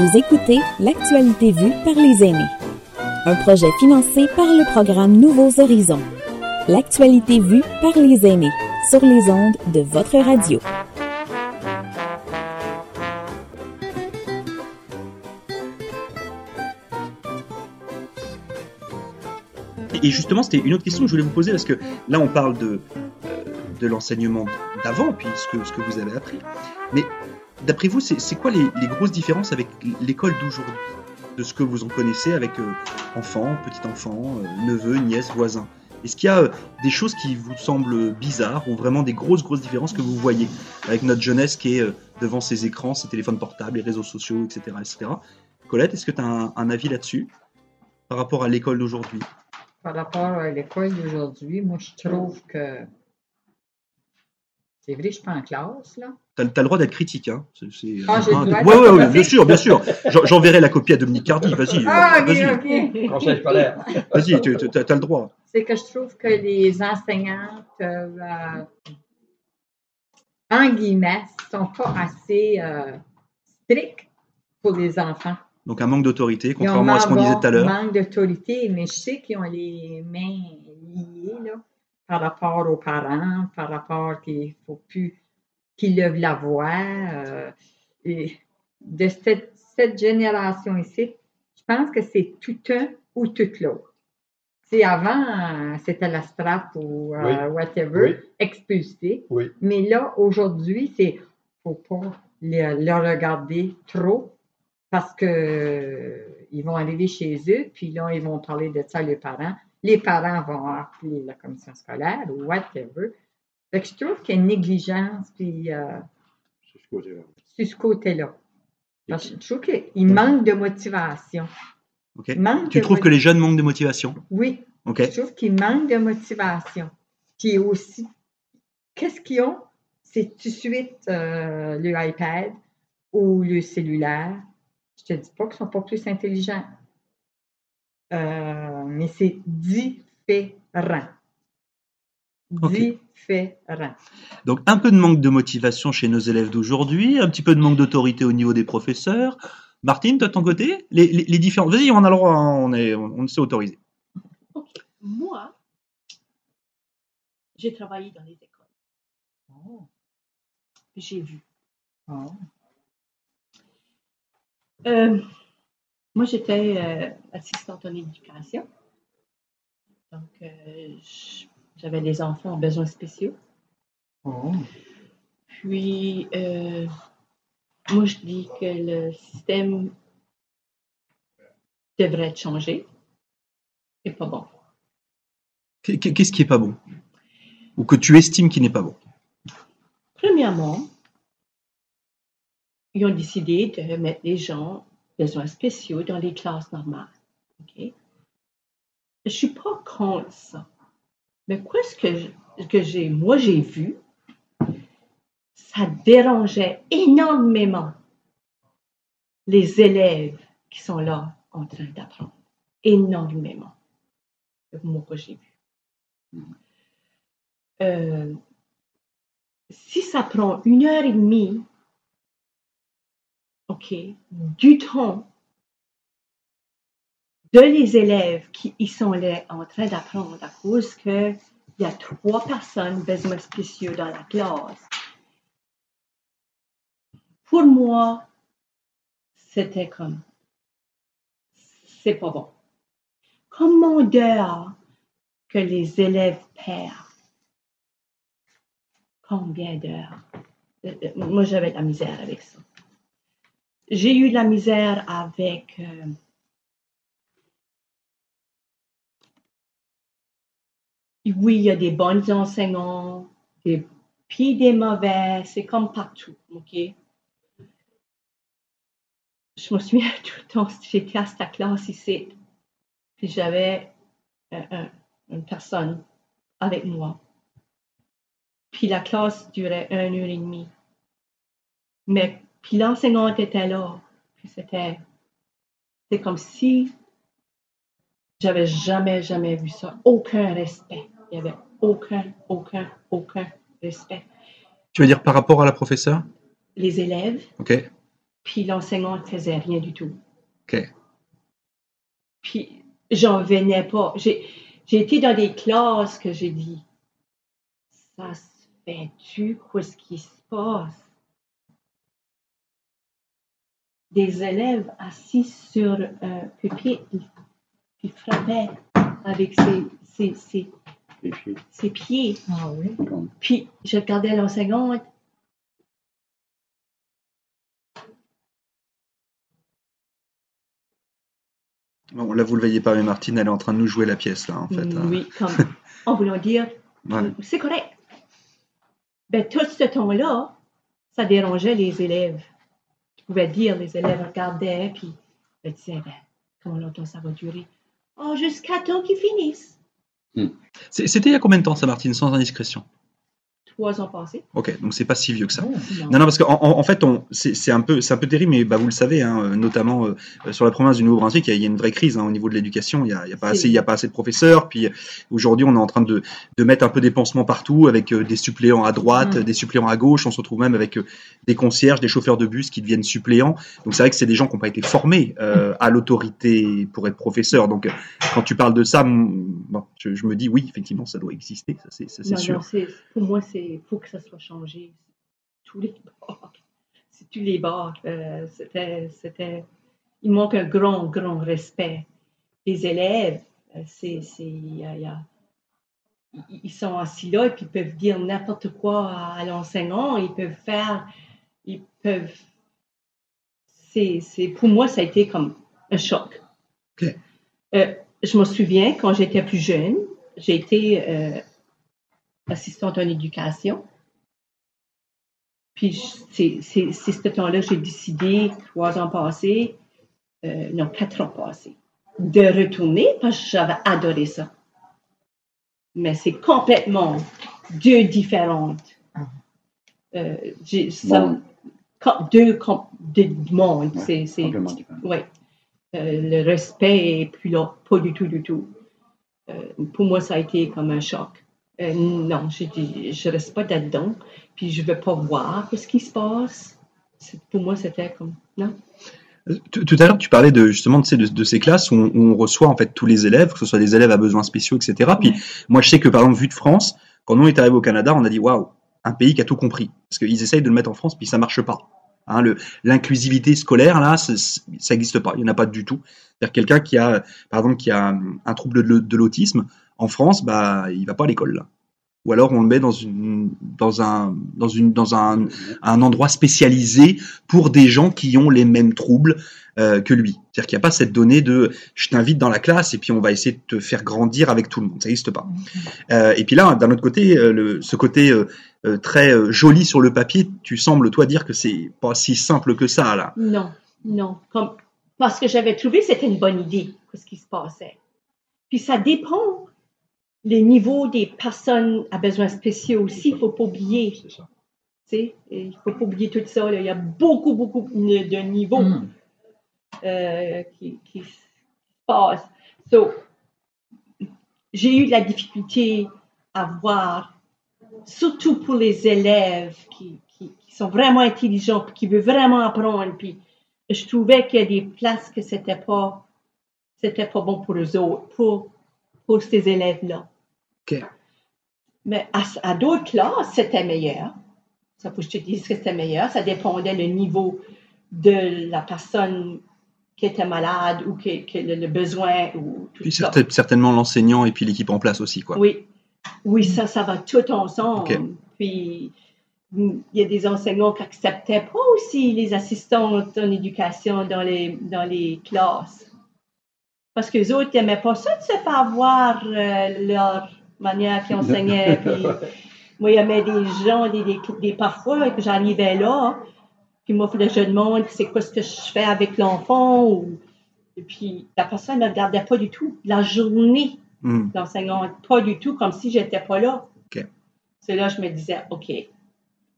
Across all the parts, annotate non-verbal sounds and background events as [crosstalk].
Vous écoutez L'actualité vue par les aînés. Un projet financé par le programme Nouveaux Horizons. L'actualité vue par les aînés sur les ondes de votre radio. Et justement, c'était une autre question que je voulais vous poser parce que là, on parle de, euh, l'enseignement d'avant, puis ce que, ce que vous avez appris. Mais d'après vous, c'est quoi les, grosses différences avec l'école d'aujourd'hui? De ce que vous en connaissez avec euh, enfants, petits-enfants, euh, neveux, nièces, voisins Est-ce qu'il y a euh, des choses qui vous semblent bizarres ou vraiment des grosses, grosses différences que vous voyez avec notre jeunesse qui est euh, devant ses écrans, ses téléphones portables, les réseaux sociaux, etc. etc. Colette, est-ce que tu as un, un avis là-dessus par rapport à l'école d'aujourd'hui? Par rapport à l'école d'aujourd'hui, moi, je trouve que c'est vrai, je suis pas en classe, là. Tu as, le droit d'être critique, hein. C'est, c'est, Ah, hein, ouais, ouais, ouais, bien sûr, bien sûr. J'en- J'enverrai la copie à Dominique Cardi, vas-y. Ah, euh, ok, vas-y, ok. Conseil scolaire. vas-y, tu as, le droit. C'est que je trouve que les enseignantes, euh, euh, en guillemets, sont pas assez euh, strictes pour les enfants. Donc un manque d'autorité, contrairement à ce qu'on disait tout à l'heure. manque d'autorité, mais je sais qu'ils ont les mains liées là, par rapport aux parents, par rapport qu'il faut plus qu'ils lèvent la voix. euh, et de cette, cette génération ici, je pense que c'est tout un ou tout l'autre. C'est avant, euh, c'était la strap ou euh, whatever, Oui. expulsé. Oui. Mais là, aujourd'hui, c'est faut pas le, le regarder trop parce que euh, ils vont arriver chez eux, puis là, ils vont parler de ça à les parents. Les parents vont appeler la commission scolaire ou whatever. Fait que je trouve qu'il y a une négligence puis, euh, C'est ce côté-là. sur ce côté-là. Parce que je trouve qu'il manque de motivation. Manque Tu de trouves que les jeunes manquent de motivation? Oui, je trouve qu'il manque de motivation. Puis aussi, qu'est-ce qu'ils ont? C'est tout de suite euh, le iPad ou le cellulaire. Je te dis pas qu'ils sont pas plus intelligents. Euh, mais c'est différent. Ok. Différent. Donc un peu de manque de motivation chez nos élèves d'aujourd'hui, un petit peu de manque d'autorité au niveau des professeurs. Martine, toi de ton côté, les, les, les différences. Vas-y, on a le droit, hein, on est, on s'est autorisé. Ok, moi, j'ai travaillé dans les écoles. Oh. J'ai vu. Oh. Euh, moi, j'étais euh, assistante en éducation. Donc, euh, j- j'avais des enfants en besoins spéciaux. Oh. Puis, euh, moi, je dis que le système devrait être changé. C'est pas bon. Qu'est- Qu'est-ce qui est pas bon? Ou que tu estimes qui n'est pas bon? Premièrement, ils ont décidé de mettre les gens besoins spéciaux dans les classes normales. Je ne suis pas contre ça. Mais qu'est-ce que, je- que j'ai, moi j'ai vu, ça dérangeait énormément les élèves qui sont là en train d'apprendre. Énormément. Moi que j'ai vu. Euh, si ça prend une heure et demie, OK, du temps de les élèves qui y sont là en train d'apprendre à cause qu'il y a trois personnes besoins spéciaux dans la classe. Pour moi, c'était comme, c'est pas bon. Comment d'heures que les élèves perdent? Combien d'heures? Euh, euh, Moi, j'avais de la misère avec ça. J'ai eu de la misère avec euh, oui, il y a des bons enseignants, puis des mauvais, c'est comme partout, OK? Je me souviens [laughs] tout le temps, j'étais à cette classe ici, puis j'avais un- une personne avec moi. Puis la classe durait une heure et demie. Mais puis l'enseignante était là. Puis c'était c'est comme si j'avais jamais, jamais vu ça. Aucun respect. Il n'y avait aucun, aucun, aucun respect. Tu veux dire par rapport à la professeure? Les élèves, Ok. puis l'enseignant ne faisait rien du tout. OK. Puis j'en venais pas. J'ai été dans des classes que j'ai dit, ça se fait-tu? Qu'est-ce qui se passe? Des élèves assis sur un pupitre, puis frappaient avec ses, ses, ses, Les ses pieds. Ah oui. Puis je regardais l'enseignante. Bon, là, vous le voyez pas, mais Martine, elle est en train de nous jouer la pièce, là, en fait. hein. Oui, comme en voulant dire, Ouais. c'est correct. Ben, tout ce temps-là, ça dérangeait les élèves. Tu pouvais dire, les élèves regardaient, puis ils disaient, ben, comment longtemps ça va durer? Oh, jusqu'à temps qu'ils finissent. C'est- C'était il y a combien de temps, ça, Martine, sans indiscrétion? Trois ans passés. Ok, donc c'est pas si vieux que ça. Non. Non, non, parce qu'en en, en fait, on- c'est un peu, un peu terrible, mais bah, vous le savez, hein, notamment euh, sur la province du Nouveau-Brunswick, il y, a- il y a une vraie crise hein, au niveau de l'éducation. Il y a, y a pas assez, y a pas assez de professeurs. Puis aujourd'hui, on est en train de, de mettre un peu des pansements partout, avec euh, des suppléants à droite, Mm. des suppléants à gauche. On se retrouve même avec euh, des concierges, des chauffeurs de bus qui deviennent suppléants. Donc c'est vrai que c'est des gens qui n'ont pas été formés à l'autorité pour être professeurs. Donc quand tu parles de ça, bon, je, je me dis oui, effectivement, ça doit exister, ça c'est Non, sûr. non, pour moi, c'est faut que ça soit changé. Tous les bars. [laughs] C'est tous les bars. Euh, c'était, c'était, il manque un grand, grand respect. Les élèves, euh, c'est, c'est, il y a- il y a- ils- sont assis là et puis ils peuvent dire n'importe quoi à, à l'enseignant. Ils peuvent faire, ils peuvent. C'est, c'est, pour moi, ça a été comme un choc. Ok. Euh, je me souviens quand j'étais plus jeune, j'ai été euh, assistante en éducation. Puis c'est ce temps-là que j'ai décidé, trois ans passés, euh, non, quatre ans passés, de retourner parce que j'avais adoré ça. Mais c'est complètement deux différentes. Ah. Euh, ça- deux deux mondes. Ouais, c'est oui. Euh, le respect est plus là, pas du tout, du tout. Pour moi, ça a été comme un choc. Euh, non, j'ai dit, je reste pas là-dedans, puis je veux pas voir ce qui se passe. Pour moi, c'était comme, non. Tout tout à l'heure, tu parlais de justement tu sais, de, de ces classes où on, où on reçoit en fait tous les élèves, que ce soit des élèves à besoins spéciaux, etc. Puis Ouais. moi, je sais que par exemple, vu de France, quand on est arrivé au Canada, on a dit waouh, un pays qui a tout compris, parce qu'ils essayent de le mettre en France, puis ça marche pas. Hein, L'inclusivité scolaire là, ça n'existe pas, il y en a pas du tout. C'est-à-dire quelqu'un qui a, par exemple, qui a un, un trouble de, de l'autisme en France, bah il va pas à l'école là. Ou alors on le met dans une dans un dans une dans un un endroit spécialisé pour des gens qui ont les mêmes troubles euh, que lui. C'est-à-dire qu'il n'y a pas cette donnée de je t'invite dans la classe et puis on va essayer de te faire grandir avec tout le monde. Ça n'existe pas. Euh, et puis là, d'un autre côté, euh, le, ce côté très joli sur le papier, tu sembles toi dire que c'est pas si simple que ça là. Non, non. Parce que j'avais trouvé c'était une bonne idée, ce qui se passait. Puis ça dépend les niveaux des personnes à besoins spéciaux aussi, il ne faut pas oublier. Il ne faut pas oublier tout ça. là. Il y a beaucoup, beaucoup de niveaux. Mm. euh, qui, qui se passe. So, j'ai eu de la difficulté à voir, surtout pour les élèves qui, qui, qui sont vraiment intelligents, qui veulent vraiment apprendre. Puis je trouvais qu'il y a des places que c'était pas, c'était pas bon pour eux autres, pour, pour ces élèves-là. Mais à, à d'autres classes, c'était meilleur. Ça faut que je te dise que c'était meilleur. Ça dépendait le niveau de la personne qui était malade ou qui, qui le, le besoin ou tout Puis ça. certainement l'enseignant et puis l'équipe en place aussi quoi. Oui, oui, ça, ça va tout ensemble. Puis il y a des enseignants qui acceptaient pas aussi les assistantes en éducation dans les, dans les classes. Parce que les autres n'aimaient pas ça de se faire voir euh, leur manière qu'ils enseignaient. Puis, moi, il y avait des gens, des, des, des- parfois que j'arrivais là, puis moi, il je demande c'est quoi ce que je fais avec l'enfant. Ou, et puis la personne ne me regardait pas du tout. La journée, l'enseignante, pas du tout, comme si j'étais pas là. C'est là que je me disais, OK,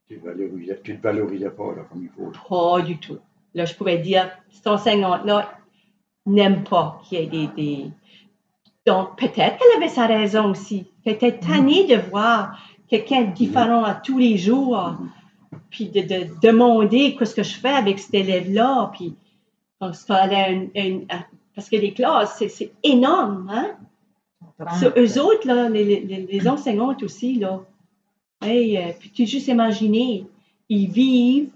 Tu ne valorisais, tu le valorisais pas là, comme il faut. pas du tout. Là, je pouvais dire, cette enseignante-là n'aime pas qu'il y ait des, des... Donc, peut-être qu'elle avait sa raison aussi. Était tannée de voir quelqu'un différent à tous les jours. puis de, de demander qu'est-ce que je fais avec cet élève-là, puis parce, qu'elle a une- une- parce que les classes, c'est- énorme, hein? Eux autres, là, les, les, les enseignantes aussi, là, hey, euh, puis tu juste imaginer, ils vivent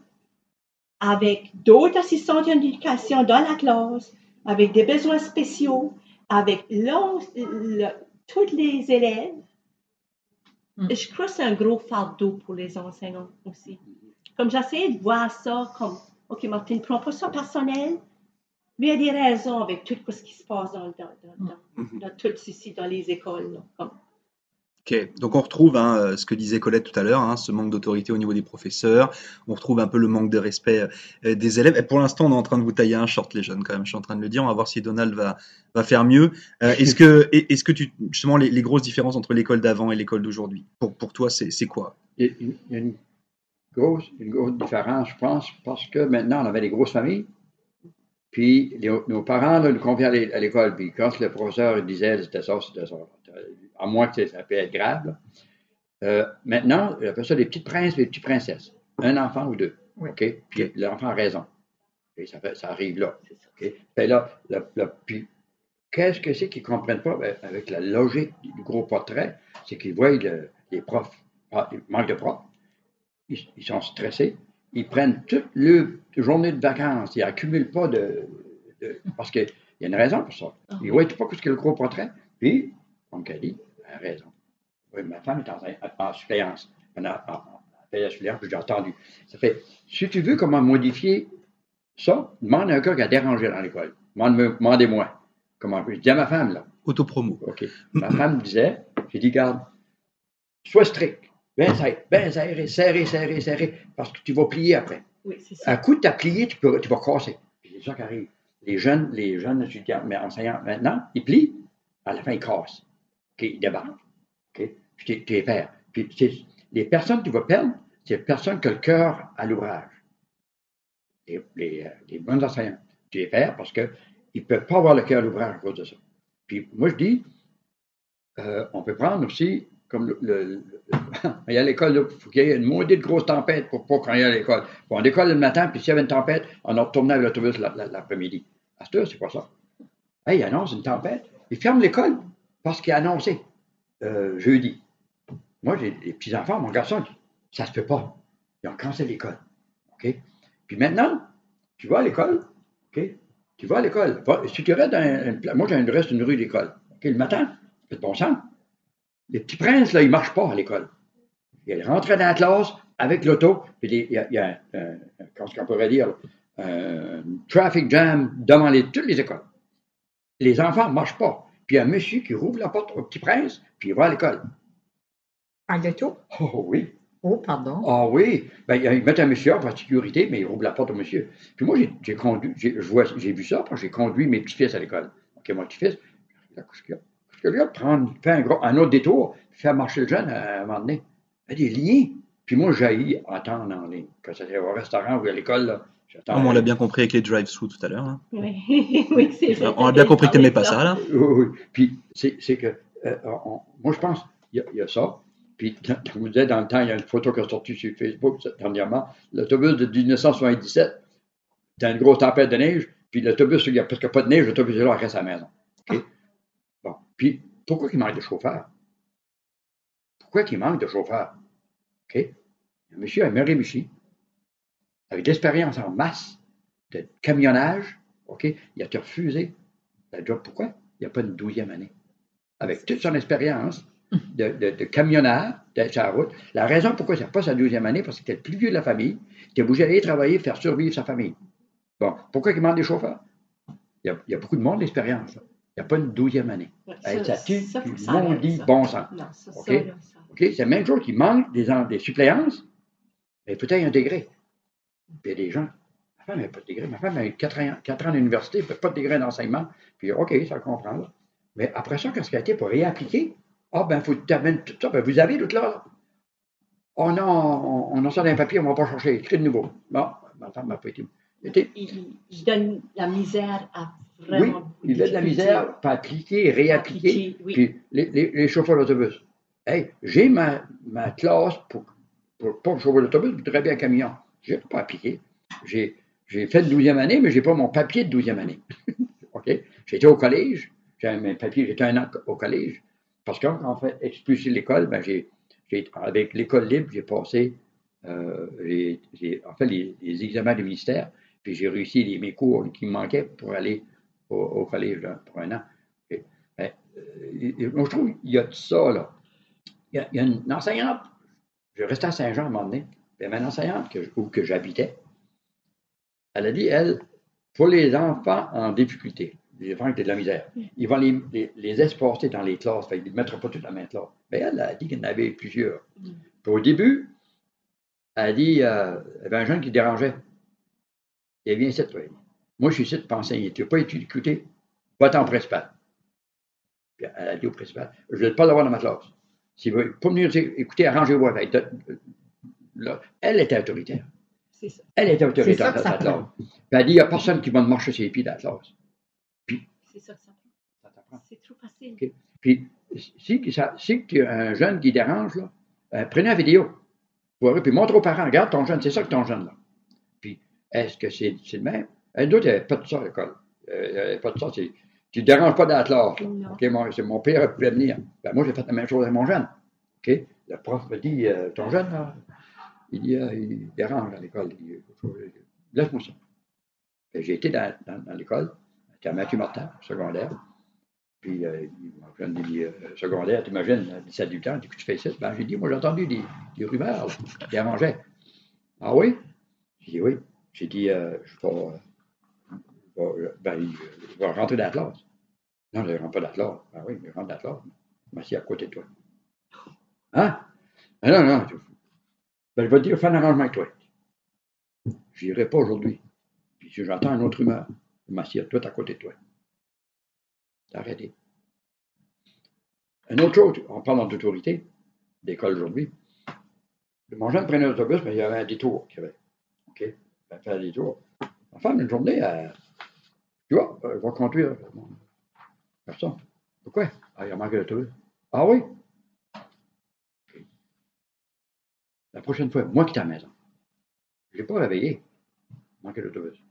avec d'autres assistants d'éducation dans la classe, avec des besoins spéciaux, avec l'on- le- tous les élèves. Mm. Je crois que c'est un gros fardeau pour les enseignants aussi. Comme j'essaie de voir ça comme, OK, Martine, prends pas ça personnel, mais il y a des raisons avec tout ce qui se passe dans, dans, dans, dans, dans tout ceci, dans les écoles. là, comme- Donc on retrouve hein, euh, ce que disait Colette tout à l'heure, hein, ce manque d'autorité au niveau des professeurs, on retrouve un peu le manque de respect euh, des élèves. Et pour l'instant, on est en train de vous tailler un short, les jeunes, quand même. Je suis en train de le dire. On va voir si Donald va, va faire mieux. Euh, est-ce que, est- est-ce que justement, les, les grosses différences entre l'école d'avant et l'école d'aujourd'hui, pour, pour toi, c'est, c'est quoi? Il y a une grosse, une grosse différence, je pense, parce que maintenant, on avait des grosses familles. Puis les- nos parents là, nous conviaient à l'é- à l'école. Puis quand le professeur disait c'était ça, c'était ça, à moins que ça peut être grave. là. Euh, maintenant, on appelle ça des petites princes et des petites princesses. Un enfant ou deux. Oui. OK? Puis l'enfant a raison. Et ça, fait- ça arrive là. OK? Fait là, là, là, puis, qu'est-ce que c'est qu'ils ne comprennent pas? Ben, avec la logique du gros portrait? C'est qu'ils voient le- les profs, ah, il manque de profs, ils, ils sont stressés, ils prennent toute leur journée de vacances, ils n'accumulent pas de, de- Parce qu'il y a une raison pour ça. Ils ne voient pas ce que le gros portrait. Puis, comme qu'elle dit, elle a raison. Oui, ma femme est en, en suppléance. En, en, en, la suppléance, puis j'ai entendu. Ça fait, si tu veux comment modifier ça, demande à un gars qui a dérangé dans l'école. Demande- Demandez-moi. Comment Je dis à ma femme, là. Autopromo. OK. Ma femme disait, j'ai dit, garde, sois strict. Ben serré, ben serré, serré, serré, serré, parce que tu vas plier après. Oui, c'est À ça. coup de ta plié, tu, peux, tu vas casser. Puis C'est ça qui arrive. Les jeunes, les jeunes étudiants, mais enseignants maintenant, ils plient, à la fin, ils cassent. OK, ils débarquent. OK? Puis tu les perds. Puis les personnes que tu vas perdre, c'est les personnes qui ont le cœur à l'ouvrage. Les, les, euh, les bons enseignants. Tu les perds parce qu'ils ne peuvent pas avoir le cœur à l'ouvrage à cause de ça. Puis moi, je dis, euh, on peut prendre aussi, comme le, [laughs] il y a l'école, il faut qu'il y ait une maudite grosse tempête pour pas qu'on aille à l'école. On décolle le matin, puis s'il y avait une tempête, on retournait avec l'autobus la- la- l'après-midi. À cette heure, c'est pas ça. Hey, il annonce une tempête, il ferme l'école parce qu'il a annoncé euh, jeudi. Moi, j'ai des petits-enfants, mon garçon, ça se peut pas. Ils ont cancellé l'école. OK? Puis maintenant, tu vas à l'école, OK? Tu vas à l'école. Si tu restes dans un- moi, j'ai une rue d'école. OK? Le matin, fait de bon sens. Les petits princes, là, ils ne marchent pas à l'école. Ils rentrent dans la classe avec l'auto, puis il y a, il y comment pourrait dire, un traffic jam devant les, toutes les écoles. Les enfants ne marchent pas. Puis il y a un monsieur qui rouvre la porte au petit prince, puis il va à l'école. En l'auto? Oh oui. Oh, pardon. Ah oui, ben, ils mettent un monsieur en sécurité, mais ils rouvrent la porte au monsieur. Puis moi, j'ai, conduit, j'ai, vu ça, parce que j'ai conduit mes petits-fils à l'école. OK, mon petit-fils, qu'est-ce a? Prendre, faire un, gros, un autre détour, faire marcher le jeune à, un moment donné. Il y a des liens. Puis moi, j'ai attendre en ligne. Quand c'était au restaurant ou à l'école, là, j'attends. Comme on l'a bien compris avec les drive-through tout à l'heure. hein. Oui, [laughs] oui c'est ça. On a bien compris que tu n'aimais pas ça, là. Oui, oui. Puis c'est, que, euh, on- moi, je pense, il y, a- il y a ça. Puis, [laughs] quand je vous disais, dans le temps, il y a une photo qui est sortie sur Facebook dernièrement. L'autobus de 1977, dans une grosse tempête de neige, puis l'autobus, il n'y a presque pas de neige, l'autobus est là, il reste à la maison. OK? Puis, pourquoi il manque de chauffeur? Pourquoi il manque de chauffeur? OK? Un monsieur à Miramichi, avec de l'expérience en masse de camionnage, OK? Il a refusé la job. Pourquoi? Il n'y a pas une douzième année. Avec toute son expérience de, de, de camionneur sa route, la raison pourquoi il n'a pas sa douzième année, parce qu'il était le plus vieux de la famille, il était obligé d'aller travailler, faire survivre sa famille. Bon, pourquoi il manque des chauffeurs? A, il y a beaucoup de monde d'expérience. Il n'y a pas une douzième année. Ça, faut du que maudit bon sens. Non, ça, ça, OK? là, ça. OK? C'est la même chose qui manque des, des suppléances, mais il faut être intégré. Puis il y a des gens, ma femme n'a pas de degré, ma femme a eu 4 ans, quatre ans d'université, elle n'a pas de degré d'enseignement, puis OK, ça comprend. Là. Mais après ça, quand ce qui a été pour réappliquer, ah ben, il faut terminer tout ça, ben, vous avez tout là. Oh non, on, on a ça dans un papier, on ne va pas chercher, écrit de nouveau. Bon, ma femme n'a pas été. Il, donne la misère à oui, vraiment. beaucoup il de la misère, pas appliquer, réappliquer. Appliquer, oui. Puis les, les- les chauffeurs d'autobus. Hey, j'ai ma, ma classe pour pour pas chauffer l'autobus, je voudrais bien un camion. Je n'irai pas pied. J'ai, j'ai fait de 12e année, mais je n'ai pas mon papier de 12e année. [laughs] OK? J'étais au collège. J'avais mes papiers, j'étais un an au collège. Parce qu'en fait, expulsé de l'école, ben j'ai, j'ai- avec l'école libre, j'ai passé euh, j'ai, j'ai- en fait, les, les examens du ministère, puis j'ai réussi les, mes cours qui me manquaient pour aller au, au collège là, pour un an. Et, ben, euh, je trouve qu'il y a de ça, là. Il y a, il y a une enseignante, je restais à Saint-Jean à un moment donné, puis il y avait une enseignante que, où que j'habitais. Elle a dit, elle, pour les enfants en difficulté, les enfants qui ont de la misère, ils vont les, les, les espacer dans les classes, fait qu'ils ne mettront pas toute la même classe. Mais elle a dit qu'il y en avait plusieurs. Mm. Puis au début, elle a dit, euh, il y avait un jeune qui dérangeait. Il vient ici, toi. Moi, je suis ici pour enseigner. Tu n'as pas écouté? Va-t'en au principal. Puis elle a dit au principal, je ne veux pas l'avoir dans ma classe. S'il veut pas venir écouter, arrangez-vous avec. Là, elle était autoritaire. Ça. Elle était autoritaire ça dans ça classe. Puis elle a dit, il n'y a personne qui va me marcher sur les pieds dans la classe. C'est ça que ça prend. Ça t'apprend. C'est trop facile. Puis, si, ça, si tu as un jeune qui dérange, là, euh, prenez la vidéo. Puis montre aux parents, regarde ton jeune, c'est ça que ton jeune, là. Est-ce que c'est le même? Un d'autres, il n'y avait pas de ça à l'école. Euh, il n'y avait pas de ça. Tu ne déranges pas dans la classe. là. Non. OK, mon, père pouvait venir. Ben, moi, j'ai fait la même chose avec mon jeune. OK? Le prof me dit, euh, ton jeune, là, il, dit, euh, il dérange à l'école. Laisse-moi ça. Que J'ai été dans, dans, dans l'école. J'étais à Mathieu Martin, secondaire. Puis, euh, mon jeune dit, euh, secondaire, t'imagines, à 17 18 ans, tu fais ça? Ben, j'ai dit, moi, j'ai entendu des, des rumeurs là, qui dérangeaient. Ah oui? J'ai dit, oui. J'ai dit, euh, je vais, euh, je vais- ben, il, il va rentrer classe. Non, je ne rentre pas classe. Ben oui, il rentre classe. Je m'assieds à côté de toi. Hein? Ben non, non. je- Ben, je vais te dire, fais un arrangement avec toi. Je n'irai pas aujourd'hui. Puis si j'entends une autre rumeur, je m'assieds tout à côté de toi. T'as arrêté. Une autre chose, en parlant d'autorité, d'école aujourd'hui, mon jeune prenait l'autobus, mais il y avait un détour qu'il y avait. OK? Ben, faire un détour. Ma femme, une journée, tu vois, elle va conduire. Bon, Personne. Pourquoi? Ah, il a manqué l'autobus. Ah oui? La prochaine fois, moi qui étais à la maison, je l'ai pas réveillé. Manqué l'autobus.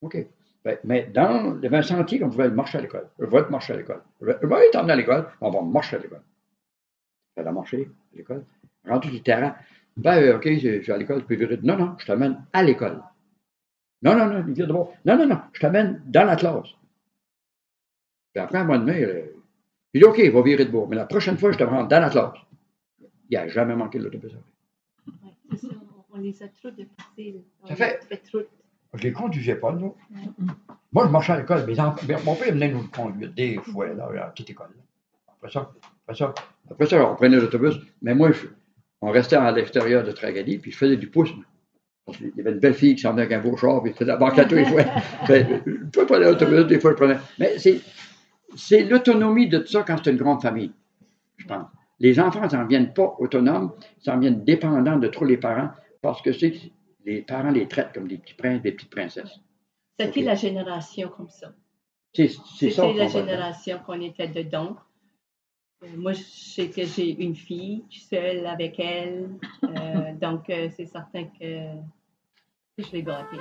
OK. Ben, mais dans, avait un sentier qu'on pouvait marcher à l'école. Je vais marcher à l'école. Je vais je vais t'emmener à l'école, on va marcher à l'école. Elle a marché à l'école. Rendu le terrain. Ben, euh, OK, je suis à l'école, je peux virer. Non, non, je t'amène à l'école. Non, non, non, il de bord. Non, non, non, je t'amène dans la classe. Puis après un mois de mai, euh, il dit OK, il va virer de bord. Mais la prochaine fois, je te rentre dans la classe. Il n'a jamais manqué l'autobus. Ouais. On, on les a trop. On Ça fait- fait trop. Je les conduisais pas, nous. Moi, je marchais à l'école. Mes enfants, mais mon père venait nous conduire des fois, là, à la petite école. là. Après ça, après ça, après ça, on prenait l'autobus. Mais moi, je- on restait à l'extérieur de Tragadi, puis je faisais du pouce. Parce qu'il y avait une belle fille qui s'en venait avec un beau char, puis je faisais la banque à tous les fois. Fait, je l'autobus, des fois, je prenais. Mais c'est, l'autonomie de tout ça quand c'est une grande famille, je pense. Les enfants n'en viennent pas autonomes, ils en viennent dépendants de trop les parents, parce que c'est les parents les traitent comme des petits princes, des petites princesses. C'était la génération comme ça. C'est, ça C'était la génération qu'on était dedans. Euh, Moi, je sais que j'ai une fille, je suis seule avec elle. Euh, [laughs] donc, euh, c'est certain que je l'ai gâtée.